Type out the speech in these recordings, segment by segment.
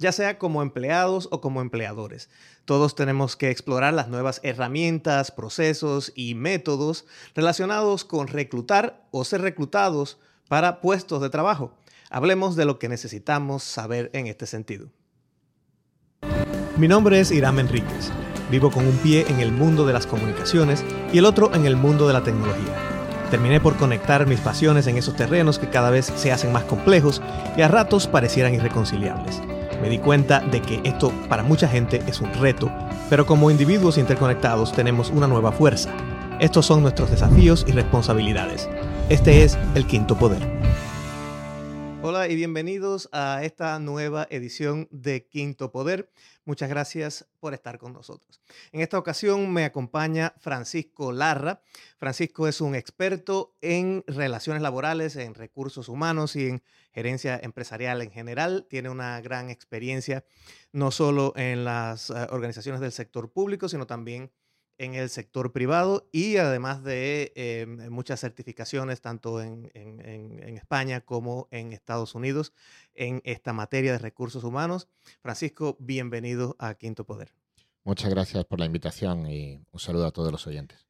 ya sea como empleados o como empleadores. Todos tenemos que explorar las nuevas herramientas, procesos y métodos relacionados con reclutar o ser reclutados para puestos de trabajo. Hablemos de lo que necesitamos saber en este sentido. Mi nombre es Iram Enríquez. Vivo con un pie en el mundo de las comunicaciones y el otro en el mundo de la tecnología. Terminé por conectar mis pasiones en esos terrenos que cada vez se hacen más complejos y a ratos parecieran irreconciliables. Me di cuenta de que esto para mucha gente es un reto, pero como individuos interconectados tenemos una nueva fuerza. Estos son nuestros desafíos y responsabilidades. Este es el quinto poder. Hola y bienvenidos a esta nueva edición de Quinto Poder. Muchas gracias por estar con nosotros. En esta ocasión me acompaña Francisco Larra. Francisco es un experto en relaciones laborales, en recursos humanos y en gerencia empresarial en general. Tiene una gran experiencia no solo en las eh, organizaciones del sector público, sino también en el sector privado y además de eh, muchas certificaciones tanto en, España como en Estados Unidos en esta materia de recursos humanos. Francisco, bienvenido a Quinto Poder. Muchas gracias por la invitación y un saludo a todos los oyentes.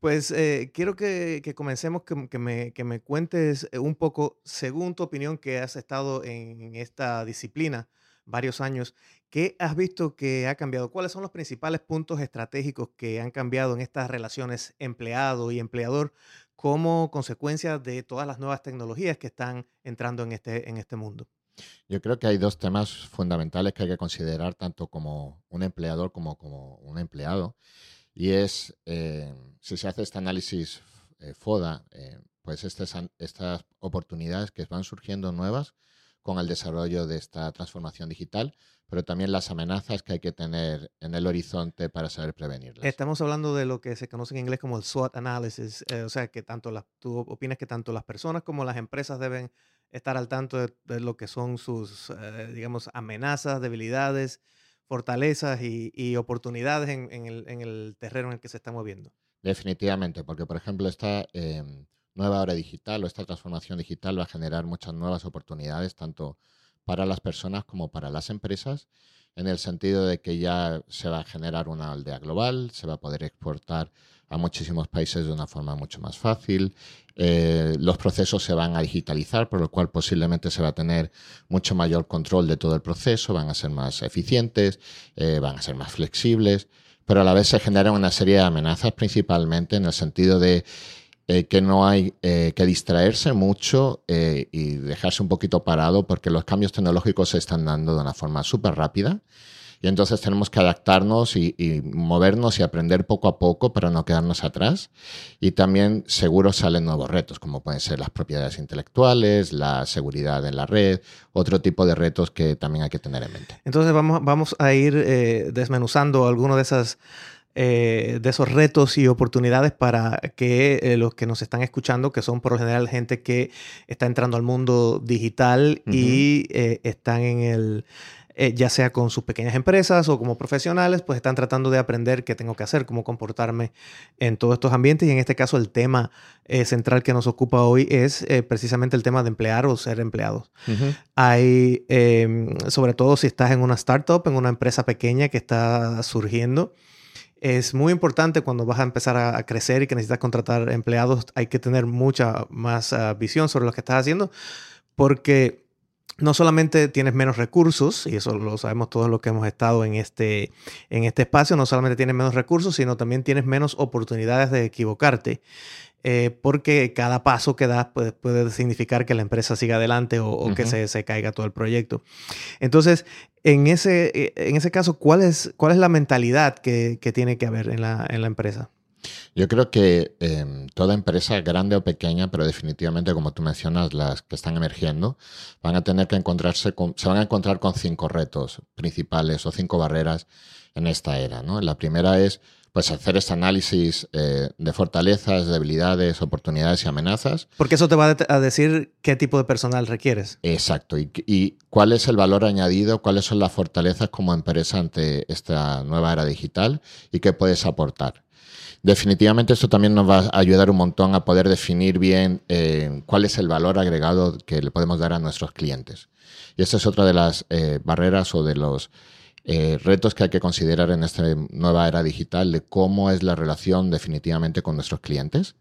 Pues eh, quiero que, comencemos, que, me, que, me, cuentes un poco, según tu opinión, que has estado en esta disciplina varios años, ¿Qué has visto que ha cambiado? ¿Cuáles son los principales puntos estratégicos que han cambiado en estas relaciones empleado y empleador como consecuencia de todas las nuevas tecnologías que están entrando en este, en este mundo? Yo creo que hay dos temas fundamentales que hay que considerar tanto como un empleador como como un empleado. Y es, eh, si se hace este análisis eh, FODA, eh, pues estas, estas oportunidades que van surgiendo nuevas con el desarrollo de esta transformación digital, pero también las amenazas que hay que tener en el horizonte para saber prevenirlas. Estamos hablando de lo que se conoce en inglés como el SWOT analysis, eh, o sea, que tanto las, tú opinas que tanto las personas como las empresas deben estar al tanto de, lo que son sus, eh, digamos, amenazas, debilidades, fortalezas y, oportunidades en, el, terreno en el que se está moviendo. Definitivamente, porque por ejemplo esta em, nueva hora digital o esta transformación digital va a generar muchas nuevas oportunidades, tanto para las personas como para las empresas, en el sentido de que ya se va a generar una aldea global, se va a poder exportar a muchísimos países de una forma mucho más fácil. Eh, los procesos se van a digitalizar, por lo cual posiblemente se va a tener mucho mayor control de todo el proceso, van a ser más eficientes, eh, van a ser más flexibles, pero a la vez se generan una serie de amenazas principalmente en el sentido de eh, que no hay eh, que distraerse mucho eh, y dejarse un poquito parado porque los cambios tecnológicos se están dando de una forma súper rápida. Y entonces tenemos que adaptarnos y, movernos y aprender poco a poco para no quedarnos atrás. Y también seguro salen nuevos retos, como pueden ser las propiedades intelectuales, la seguridad en la red, otro tipo de retos que también hay que tener en mente. Entonces vamos, vamos a ir desmenuzando algunas de esas eh, de esos retos y oportunidades para que eh, los que nos están escuchando, que son por lo general gente que está entrando al mundo digital y eh, están en el, ya sea con sus pequeñas empresas o como profesionales, pues están tratando de aprender qué tengo que hacer, cómo comportarme en todos estos ambientes. Y en este caso el tema central que nos ocupa hoy es precisamente el tema de emplear o ser empleados. Hay, em, sobre todo si estás en una startup, en una empresa pequeña que está surgiendo, es muy importante cuando vas a empezar a, crecer y que necesitas contratar empleados, hay que tener mucha más ah, visión sobre lo que estás haciendo, porque no solamente tienes menos recursos, y eso lo sabemos todos los que hemos estado en este, en este espacio, no solamente tienes menos recursos, sino también tienes menos oportunidades de equivocarte. Eh, porque cada paso que das puede, puede, significar que la empresa siga adelante o, que se, se, caiga todo el proyecto. Entonces, en ese, eh, en ese caso, ¿cuál es, cuál es la mentalidad que, que tiene que haber en la, en la empresa? Yo creo que em, toda empresa, grande o pequeña, pero definitivamente, como tú mencionas, las que están emergiendo, van a tener que encontrarse con, se van a encontrar con cinco retos principales o cinco barreras en esta era. ¿no? La primera es pues hacer este análisis eh, de fortalezas, debilidades, oportunidades y amenazas. Porque eso te va a decir qué tipo de personal requieres. Exacto. Y, cuál es el valor añadido, cuáles son las fortalezas como empresa ante esta nueva era digital y qué puedes aportar. Definitivamente esto también nos va a ayudar un montón a poder definir bien eh, cuál es el valor agregado que le podemos dar a nuestros clientes. Y esta es otra de las eh, barreras o de los eh, retos que hay que considerar en esta nueva era digital de cómo es la relación definitivamente con nuestros clientes,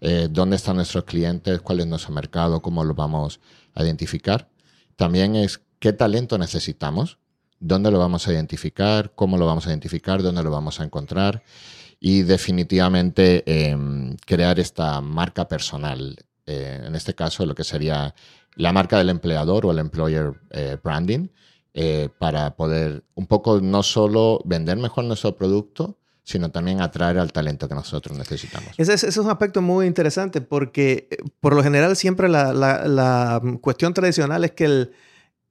eh, dónde están nuestros clientes, cuál es nuestro mercado, cómo lo vamos a identificar. También es qué talento necesitamos, dónde lo vamos a identificar, cómo lo vamos a identificar, dónde lo vamos a encontrar y definitivamente em, crear esta marca personal. Eh, en este caso, lo que sería la marca del empleador o el employer branding, eh, para poder un poco no solo vender mejor nuestro producto, sino también atraer al talento que nosotros necesitamos. Ese es, un aspecto muy interesante porque por lo general siempre la cuestión tradicional es que el,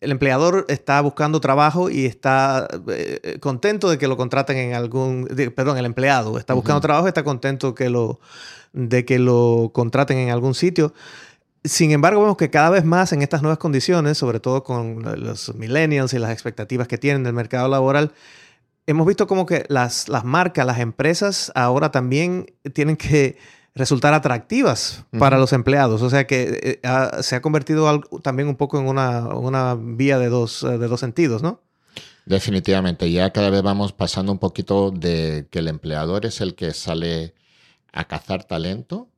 el empleador está buscando trabajo y está eh, contento de que lo contraten en algún, perdón, el empleado está buscando trabajo y está contento que lo, de que lo contraten en algún sitio. Sin embargo, vemos que cada vez más en estas nuevas condiciones, sobre todo con los millennials y las expectativas que tienen del mercado laboral, hemos visto como que las, las marcas, las empresas ahora también tienen que resultar atractivas para los empleados. O sea que eh, se ha convertido también un poco en una, vía de dos, de dos sentidos, ¿no? Definitivamente. Ya cada vez vamos pasando un poquito de que el empleador es el que sale a cazar talento,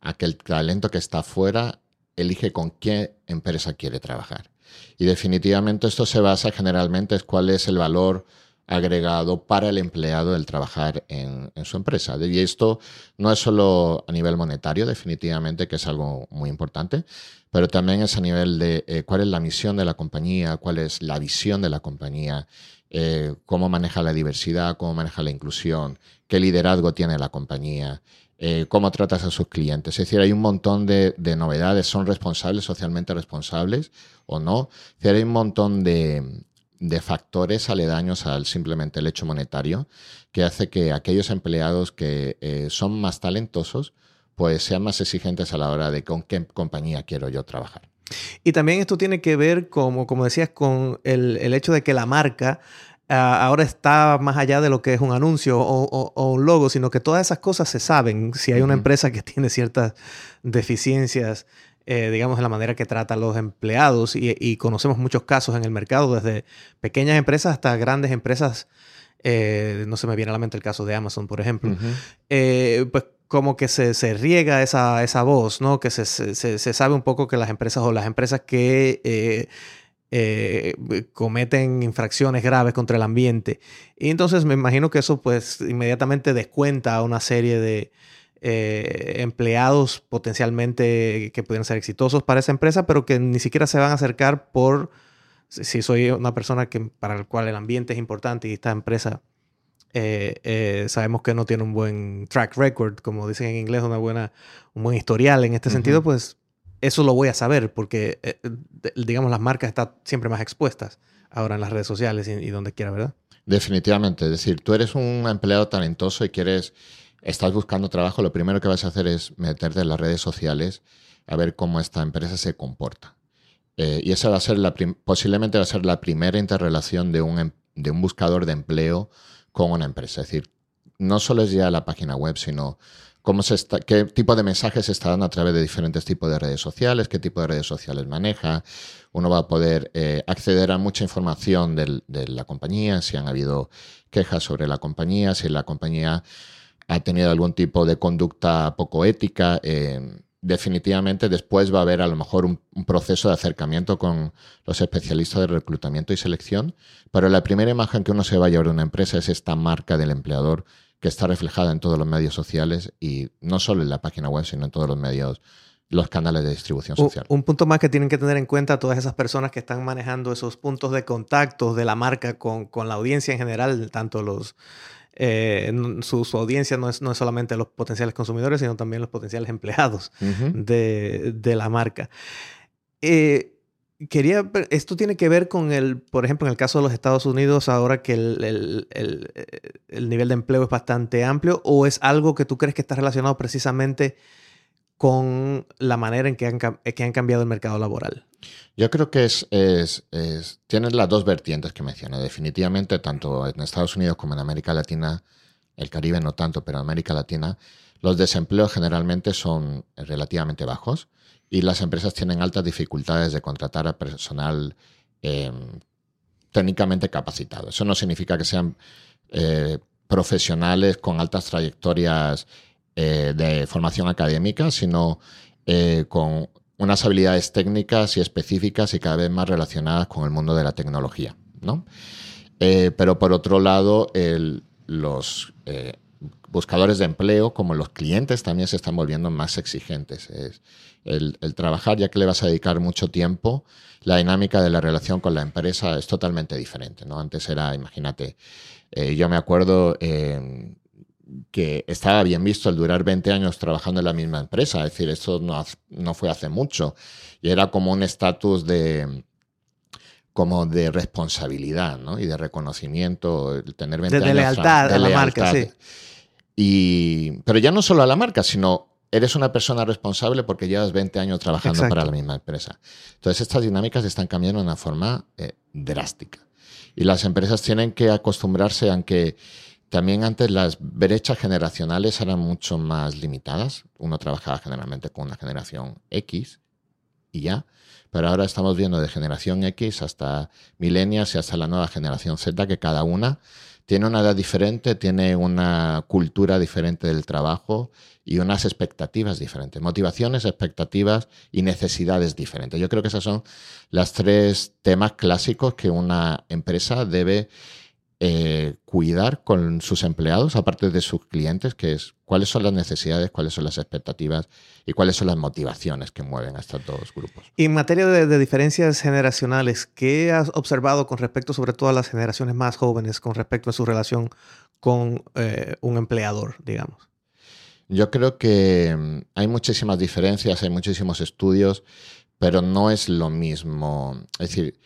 a que el talento que está afuera elige con qué empresa quiere trabajar. Y definitivamente esto se basa generalmente en cuál es el valor agregado para el empleado el trabajar en, su empresa. Y esto no es solo a nivel monetario, definitivamente, que es algo muy importante, pero también es a nivel de eh, cuál es la misión de la compañía, cuál es la visión de la compañía, eh, cómo maneja la diversidad, cómo maneja la inclusión, qué liderazgo tiene la compañía. Eh, cómo tratas a sus clientes. Es decir, hay un montón de, de novedades, son responsables, socialmente responsables o no. Es decir, hay un montón de, de factores aledaños al simplemente el hecho monetario, que hace que aquellos empleados que eh, son más talentosos, pues sean más exigentes a la hora de con qué compañía quiero yo trabajar. Y también esto tiene que ver, como, como decías, con el, hecho de que la marca ah, ahora está más allá de lo que es un anuncio o, un logo, sino que todas esas cosas se saben. Si hay una empresa que tiene ciertas deficiencias eh, digamos, en la manera que trata a los empleados y, conocemos muchos casos en el mercado, desde pequeñas empresas hasta grandes empresas. Eh, no se me viene a la mente el caso de Amazon, por ejemplo. Eh, pues como que se, se riega esa, esa, voz, ¿no? Que se, se, se, sabe un poco que las empresas o las empresas que cometen infracciones graves contra el ambiente. Y entonces me imagino que eso pues inmediatamente descuenta a una serie de, eh, empleados potencialmente que pudieran ser exitosos para esa empresa, pero que ni siquiera se van a acercar por si soy una persona que, para la cual el ambiente es importante y esta empresa eh, eh, sabemos que no tiene un buen track record, como dicen en inglés, una buena, un buen historial en este sentido, pues eso lo voy a saber porque, digamos, las marcas están siempre más expuestas ahora en las redes sociales y, y donde quiera, ¿verdad? Definitivamente. Es decir, tú eres un empleado talentoso y quieres estás buscando trabajo, lo primero que vas a hacer es meterte en las redes sociales a ver cómo esta empresa se comporta. Eh, y esa va a ser la posiblemente va a ser la primera interrelación de un, em-, de un buscador de empleo con una empresa. Es decir, no solo es ya la página web, sino qué tipo de mensajes se dando a través de diferentes tipos de redes sociales, qué tipo de redes sociales maneja. Uno va a poder eh, acceder a mucha información de la compañía, si han habido quejas sobre la compañía, si la compañía ha tenido algún tipo de conducta poco ética. Eh, definitivamente después va a haber a lo mejor un, proceso de acercamiento con los especialistas de reclutamiento y selección, pero la primera imagen que uno se va a llevar de una empresa es esta marca del empleador que está reflejada en todos los medios sociales y no solo en la página web, sino en todos los medios los canales de distribución social. Un, punto más que tienen que tener en cuenta todas esas personas que están manejando esos puntos de contacto de la marca con, con la audiencia en general, tanto los, eh, su, audiencia no es, no es solamente los potenciales consumidores, sino también los potenciales empleados de, de, la marca. Eh, quería, esto tiene que ver con el, por ejemplo, en el caso de los Estados Unidos, ahora que el, el, el, el nivel de empleo es bastante amplio, o es algo que tú crees que está relacionado precisamente con la manera en que han, que han cambiado el mercado laboral? Yo creo que es, es, es, las dos vertientes que mencioné. Definitivamente, tanto en Estados Unidos como en América Latina, el Caribe no tanto, pero en América Latina, los desempleos generalmente son relativamente bajos y las empresas tienen altas dificultades de contratar a personal em, técnicamente capacitado. Eso no significa que sean eh, profesionales con altas trayectorias eh, de formación académica, sino eh, con unas habilidades técnicas y específicas y cada vez más relacionadas con el mundo de la tecnología. ¿no? pero por otro lado, los buscadores de empleo, como los clientes, también se están volviendo más exigentes. El, trabajar, ya que le vas a dedicar mucho tiempo, la dinámica de la relación con la empresa es totalmente diferente. ¿no? Antes era, imagínate, eh, yo me acuerdo eh, que estaba bien visto el durar 20 años trabajando en la misma empresa, es decir, eso no, no fue hace mucho, y era como un estatus de como de responsabilidad ¿no? y de reconocimiento, el tener 20 de, lealtad a la marca, sí. Y, pero ya no solo a la marca, sino eres una persona responsable porque llevas 20 años trabajando para la misma empresa. Entonces estas dinámicas están cambiando de una forma eh, drástica. Y las empresas tienen que acostumbrarse a que también antes las brechas generacionales eran mucho más limitadas. Uno trabajaba generalmente con una generación X y ya. Pero ahora estamos viendo de generación X hasta millennials y hasta la nueva generación Z que cada una tiene una edad diferente, tiene una cultura diferente del trabajo y unas expectativas diferentes, motivaciones, expectativas y necesidades diferentes. Yo creo que esos son los tres temas clásicos que una empresa debe eh, cuidar con sus empleados, aparte de sus clientes, que es cuáles son las necesidades, cuáles son las expectativas y cuáles son las motivaciones que mueven a estos dos grupos. Y en materia de, diferencias generacionales, ¿qué has observado con respecto sobre todo a las generaciones más jóvenes con respecto a su relación con eh, un empleador, digamos? Yo creo que mm, hay muchísimas diferencias, hay muchísimos estudios, pero no es lo mismo. Es decir,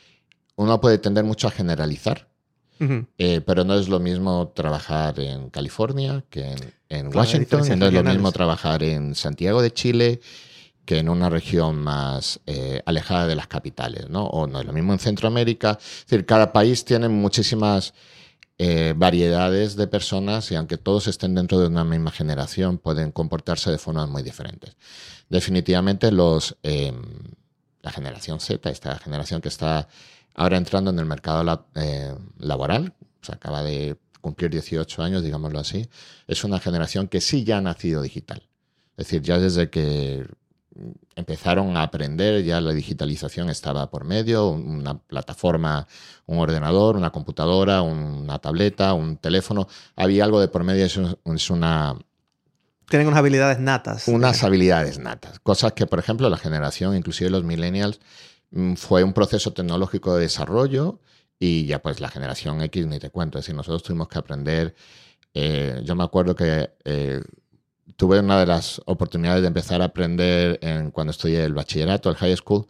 uno puede tender mucho a generalizar eh, pero no es lo mismo trabajar en California que en, Washington, no es lo mismo trabajar en Santiago de Chile que en una región más eh, alejada de las capitales, ¿no? O no es lo mismo en Centroamérica. Es decir, cada país tiene muchísimas eh, variedades de personas y aunque todos estén dentro de una misma generación, pueden comportarse de formas muy diferentes. Definitivamente los, em, la generación Z, esta generación que está ahora entrando en el mercado eh, laboral, se acaba de cumplir 18 años, digámoslo así, es una generación que sí ya ha nacido digital. Es decir, ya desde que empezaron a aprender, ya la digitalización estaba por medio, una plataforma, un ordenador, una computadora, una tableta, un teléfono, había algo de por medio, es, una... Tienen unas habilidades natas. Unas habilidades natas, cosas que, por ejemplo, la generación, inclusive los millennials, fue un proceso tecnológico de desarrollo y ya pues la generación X ni te cuento. Es decir, nosotros tuvimos que aprender. Eh, yo me acuerdo que eh, tuve una de las oportunidades de empezar a aprender en, cuando estudié el bachillerato, el high school,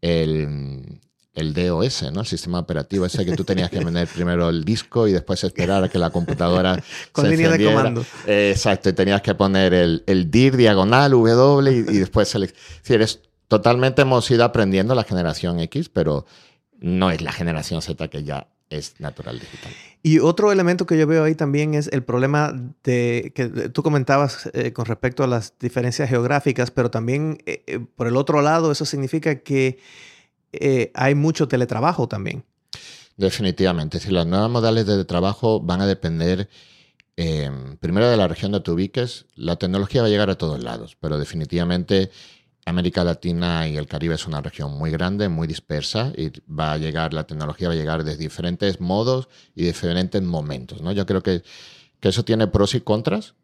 el, el DOS, ¿no? El sistema operativo ese que tú tenías que poner primero el disco y después esperar a que la computadora con línea de comando. exacto, y tenías que poner el, el DIR diagonal W y, y después si eres Totalmente hemos ido aprendiendo la generación X, pero no es la generación Z que ya es natural digital. Y otro elemento que yo veo ahí también es el problema de que tú comentabas eh, con respecto a las diferencias geográficas, pero también eh, eh, por el otro lado eso significa que hay mucho teletrabajo también. Definitivamente, si las nuevas modales de trabajo van a depender primero de la región de tu ubiques, la tecnología va a llegar a todos lados, pero definitivamente América Latina y el Caribe es una región muy grande, muy dispersa y va a llegar, la tecnología va a llegar de diferentes modos y diferentes momentos. ¿no? Yo creo que, eso tiene pros y contras.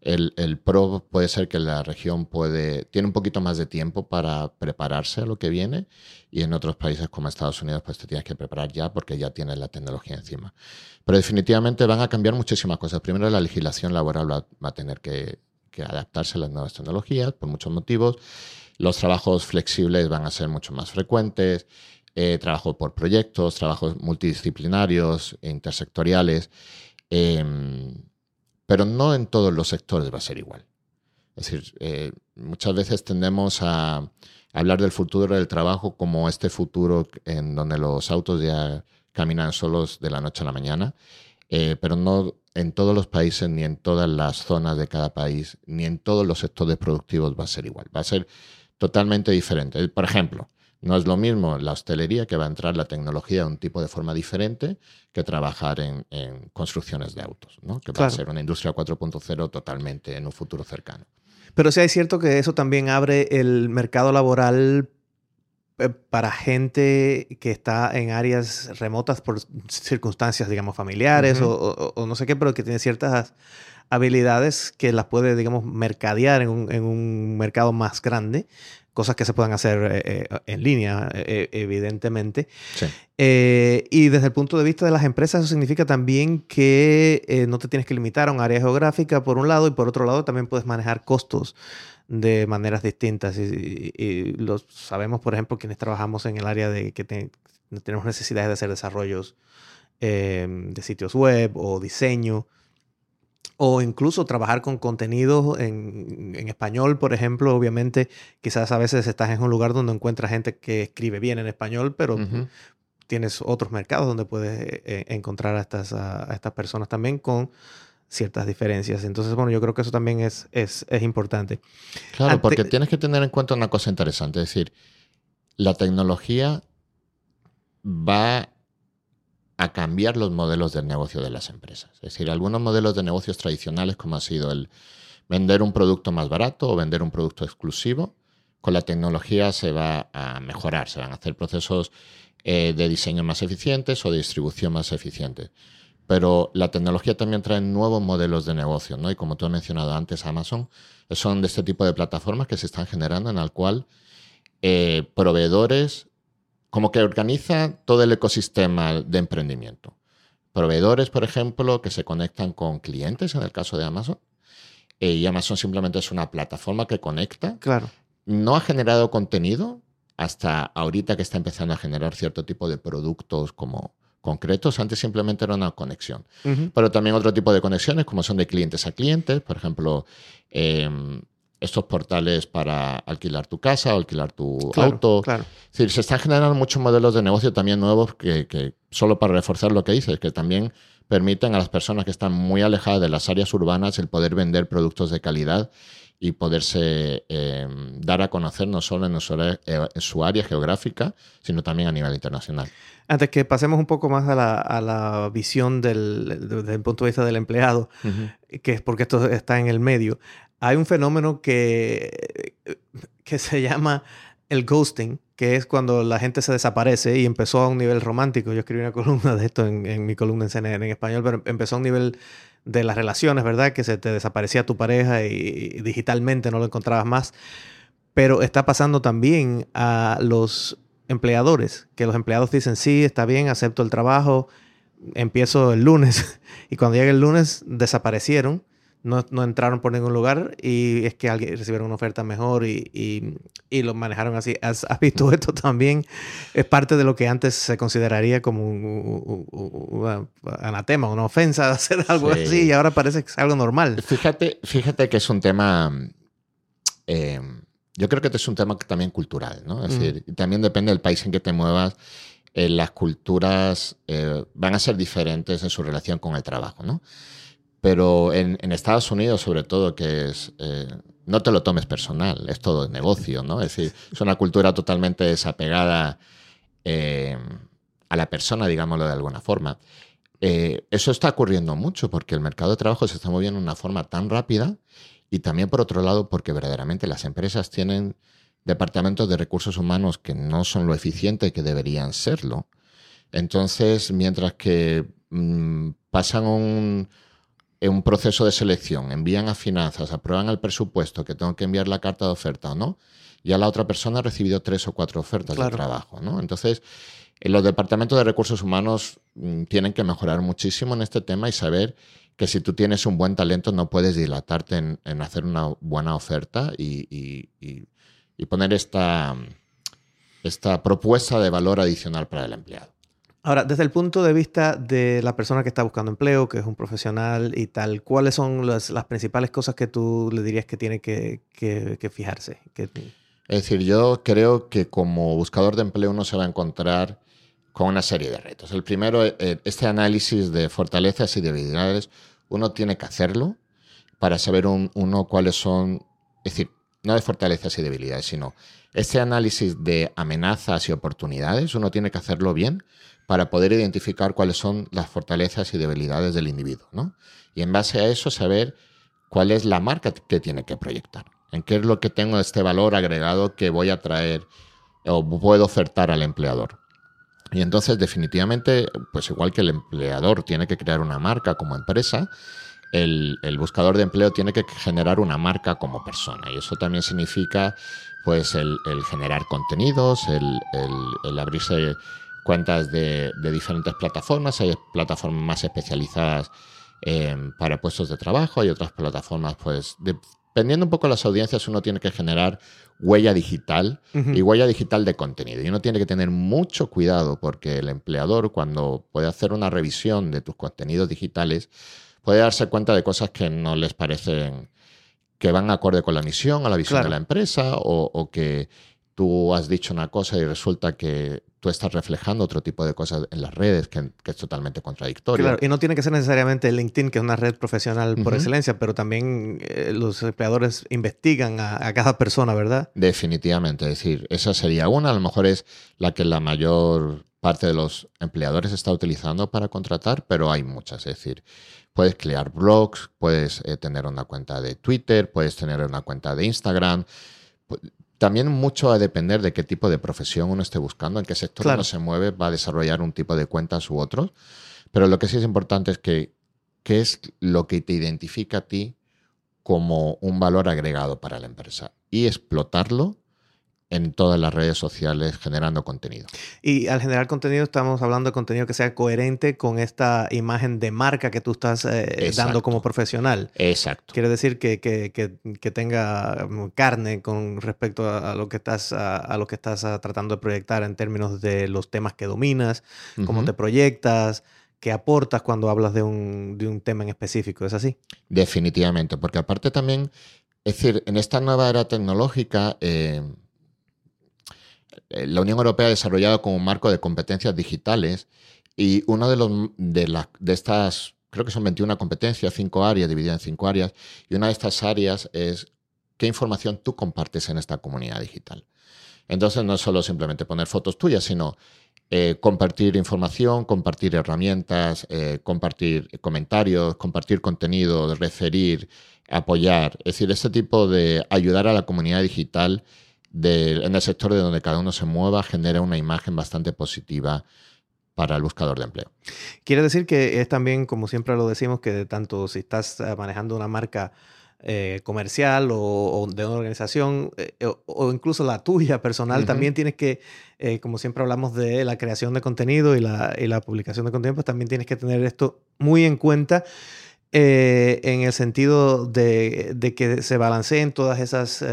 El, pro puede ser que la región puede, tiene un poquito más de tiempo para prepararse a lo que viene y en otros países como Estados Unidos pues te tienes que preparar ya porque ya tienes la tecnología encima. Pero definitivamente van a cambiar muchísimas cosas. Primero la legislación laboral va a tener que adaptarse a las nuevas tecnologías por muchos motivos. Los trabajos flexibles van a ser mucho más frecuentes. Eh, trabajo por proyectos, trabajos multidisciplinarios, intersectoriales, em, pero no en todos los sectores va a ser igual. Es decir, eh, muchas veces tendemos a hablar del futuro del trabajo como este futuro en donde los autos ya caminan solos de la noche a la mañana, eh, pero no en todos los países, ni en todas las zonas de cada país, ni en todos los sectores productivos va a ser igual. Va a ser totalmente diferente. Por ejemplo, no es lo mismo la hostelería que va a entrar la tecnología de un tipo de forma diferente que trabajar en, construcciones de autos, ¿no? que va a ser una industria 4.0 totalmente en un futuro cercano. Pero sí es cierto que eso también abre el mercado laboral eh, para gente que está en áreas remotas por circunstancias, digamos, familiares o, no sé qué, pero que tiene ciertas habilidades que las puede, digamos, mercadear en un, en un mercado más grande cosas que se puedan hacer eh, eh, en línea, eh, evidentemente. y desde el punto de vista de las empresas, eso significa también que no te tienes que limitar a un área geográfica, por un lado, y por otro lado también puedes manejar costos de maneras distintas. Y, lo sabemos, por ejemplo, quienes trabajamos en el área de que tenemos necesidades de hacer desarrollos de sitios web o diseño o incluso trabajar con contenido en, español, por ejemplo, obviamente quizás a veces estás en un lugar donde encuentras gente que escribe bien en español, pero tienes otros mercados donde puedes eh, encontrar a estas, a, estas personas también con ciertas diferencias. Entonces, bueno, yo creo que eso también es, es, importante. Claro, porque tienes que tener en cuenta una cosa interesante, es decir, la tecnología va a cambiar los modelos de negocio de las empresas. Es decir, algunos modelos de negocios tradicionales, como ha sido el vender un producto más barato o vender un producto exclusivo, con la tecnología se va a mejorar, se van a hacer procesos eh, de diseño más eficientes o de distribución más eficientes. Pero la tecnología también trae nuevos modelos de negocio, ¿no? Y como tú has mencionado antes, Amazon, son de este tipo de plataformas que se están generando en el cual eh, proveedores como que organiza todo el ecosistema de emprendimiento. Proveedores, por ejemplo, que se conectan con clientes, en el caso de Amazon. Eh, y Amazon simplemente es una plataforma que conecta. Claro. No ha generado contenido hasta ahorita que está empezando a generar cierto tipo de productos como concretos. Antes simplemente era una conexión. Pero también otro tipo de conexiones, como son de clientes a clientes. Por ejemplo, em, estos portales para alquilar tu casa o alquilar tu auto. Claro. Es decir, se están generando muchos modelos de negocio también nuevos que, solo para reforzar lo que dices, que también permiten a las personas que están muy alejadas de las áreas urbanas el poder vender productos de calidad y poderse em, dar a conocer no solo en su, área geográfica, sino también a nivel internacional. Antes que pasemos un poco más a la, visión del, desde el punto de vista del empleado, que es porque esto está en el medio, hay un fenómeno que, que se llama el ghosting, que es cuando la gente se desaparece y empezó a un nivel romántico. Yo escribí una columna de esto en, mi columna en CNN en español, pero empezó a un nivel de las relaciones, ¿verdad? Que se te desaparecía tu pareja y, digitalmente no lo encontrabas más. Pero está pasando también a los empleadores, que los empleados dicen, sí, está bien, acepto el trabajo, empiezo el lunes. y cuando llega el lunes, desaparecieron no, entraron por ningún lugar y es que alguien recibieron una oferta mejor y, lo manejaron así. ¿Has, visto esto también? Es parte de lo que antes se consideraría como un, anatema, una ofensa hacer algo así y ahora parece que es algo normal. Fíjate, fíjate que es un tema... Eh, yo creo que este es un tema también cultural, ¿no? Es decir, también depende del país en que te muevas. Eh, las culturas eh, van a ser diferentes en su relación con el trabajo, ¿no? Pero en, Estados Unidos, sobre todo, que es. Eh, no te lo tomes personal, es todo negocio, ¿no? Es decir, es una cultura totalmente desapegada eh, a la persona, digámoslo de alguna forma. Eh, eso está ocurriendo mucho porque el mercado de trabajo se está moviendo de una forma tan rápida y también, por otro lado, porque verdaderamente las empresas tienen departamentos de recursos humanos que no son lo eficiente que deberían serlo. Entonces, mientras que mm, pasan un un proceso de selección, envían a finanzas, aprueban el presupuesto, que tengo que enviar la carta de oferta o no, ya la otra persona ha recibido tres o cuatro ofertas de trabajo. ¿no? Entonces, los departamentos de recursos humanos mm, tienen que mejorar muchísimo en este tema y saber que si tú tienes un buen talento no puedes dilatarte en, hacer una buena oferta y, y poner esta, esta propuesta de valor adicional para el empleado. Ahora, desde el punto de vista de la persona que está buscando empleo, que es un profesional y tal, ¿cuáles son las, principales cosas que tú le dirías que tiene que, fijarse? Es decir, yo creo que como buscador de empleo uno se va a encontrar con una serie de retos. El primero, eh, este análisis de fortalezas y debilidades, uno tiene que hacerlo para saber uno cuáles son, es decir, no de fortalezas y debilidades, sino ese análisis de amenazas y oportunidades, uno tiene que hacerlo bien para poder identificar cuáles son las fortalezas y debilidades del individuo, ¿no? Y en base a eso saber cuál es la marca que tiene que proyectar, en qué es lo que tengo este valor agregado que voy a traer o puedo ofertar al empleador. Y entonces definitivamente, pues igual que el empleador tiene que crear una marca como empresa, el, buscador de empleo tiene que generar una marca como persona. Y eso también significa pues el, generar contenidos, el, abrirse cuentas de, diferentes plataformas. Hay plataformas más especializadas eh, para puestos de trabajo, hay otras plataformas pues dependiendo un poco de las audiencias, uno tiene que generar huella digital y huella digital de contenido. Y uno tiene que tener mucho cuidado porque el empleador, cuando puede hacer una revisión de tus contenidos digitales, puede darse cuenta de cosas que no les parecen que van acorde con la misión, a la visión de la empresa, o, que tú has dicho una cosa y resulta que tú estás reflejando otro tipo de cosas en las redes que, es totalmente contradictorio. Claro, y no tiene que ser necesariamente LinkedIn, que es una red profesional por excelencia, pero también eh, los empleadores investigan a, cada persona, ¿verdad? Definitivamente, es decir, esa sería una, a lo mejor es la que la mayor parte de los empleadores está utilizando para contratar, pero hay muchas, es decir, puedes crear blogs, puedes eh, tener una cuenta de Twitter, puedes tener una cuenta de Instagram también mucho va a depender de qué tipo de profesión uno esté buscando, en qué sector uno se mueve, va a desarrollar un tipo de cuentas u otros. Pero lo que sí es importante es que qué es lo que te identifica a ti como un valor agregado para la empresa y explotarlo en todas las redes sociales generando contenido. Y al generar contenido estamos hablando de contenido que sea coherente con esta imagen de marca que tú estás eh, dando como profesional. Exacto. Quiere decir que, que, que, tenga mm, carne con respecto a, lo que estás, a, lo que estás ah, tratando de proyectar en términos de los temas que dominas, cómo te proyectas, qué aportas cuando hablas de un, de un tema en específico. ¿Es así? Definitivamente, porque aparte también, es decir, en esta nueva era tecnológica... Eh, la Unión Europea ha desarrollado como un marco de competencias digitales y una de, los, de, estas, creo que son 21 competencias, cinco áreas, divididas en cinco áreas, y una de estas áreas es qué información tú compartes en esta comunidad digital. Entonces no es solo simplemente poner fotos tuyas, sino eh, compartir información, compartir herramientas, eh, compartir comentarios, compartir contenido, referir, apoyar. Es decir, este tipo de ayudar a la comunidad digital en el sector de donde cada uno se mueva genera una imagen bastante positiva para el buscador de empleo. Quiere decir que es también, como siempre lo decimos, que tanto si estás eh, manejando una marca eh, comercial o, de una organización eh, o, incluso la tuya personal, también tienes que, como siempre hablamos de la creación de contenido y la, publicación de contenido, pues también tienes que tener esto muy en cuenta. en el sentido de, de, que se balanceen todas esas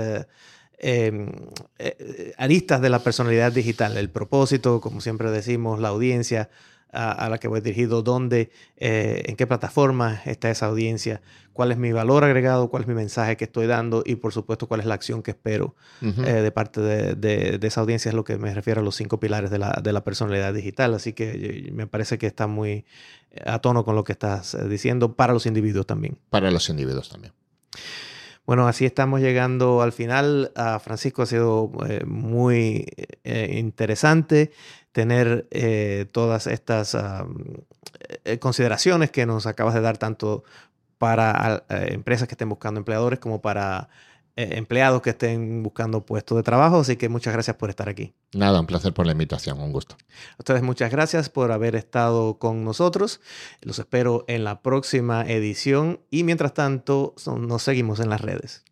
Em, eh, aristas de la personalidad digital, el propósito, como siempre decimos, la audiencia a, la que voy dirigido, dónde, eh, en qué plataforma está esa audiencia, cuál es mi valor agregado, cuál es mi mensaje que estoy dando y por supuesto cuál es la acción que espero eh, de parte de, esa audiencia, es lo que me refiero a los cinco pilares de la, de la personalidad digital. Así que me parece que está muy a tono con lo que estás diciendo para los individuos también. Para los individuos también. Bueno, así estamos llegando al final. Ah, Francisco, ha sido eh, muy eh, interesante tener eh, todas estas ah, consideraciones que nos acabas de dar tanto para empresas que estén buscando empleadores como para empleados que estén buscando puestos de trabajo. Así que muchas gracias por estar aquí. Nada, un placer por la invitación, un gusto. A ustedes muchas gracias por haber estado con nosotros. Los espero en la próxima edición y mientras tanto nos seguimos en las redes.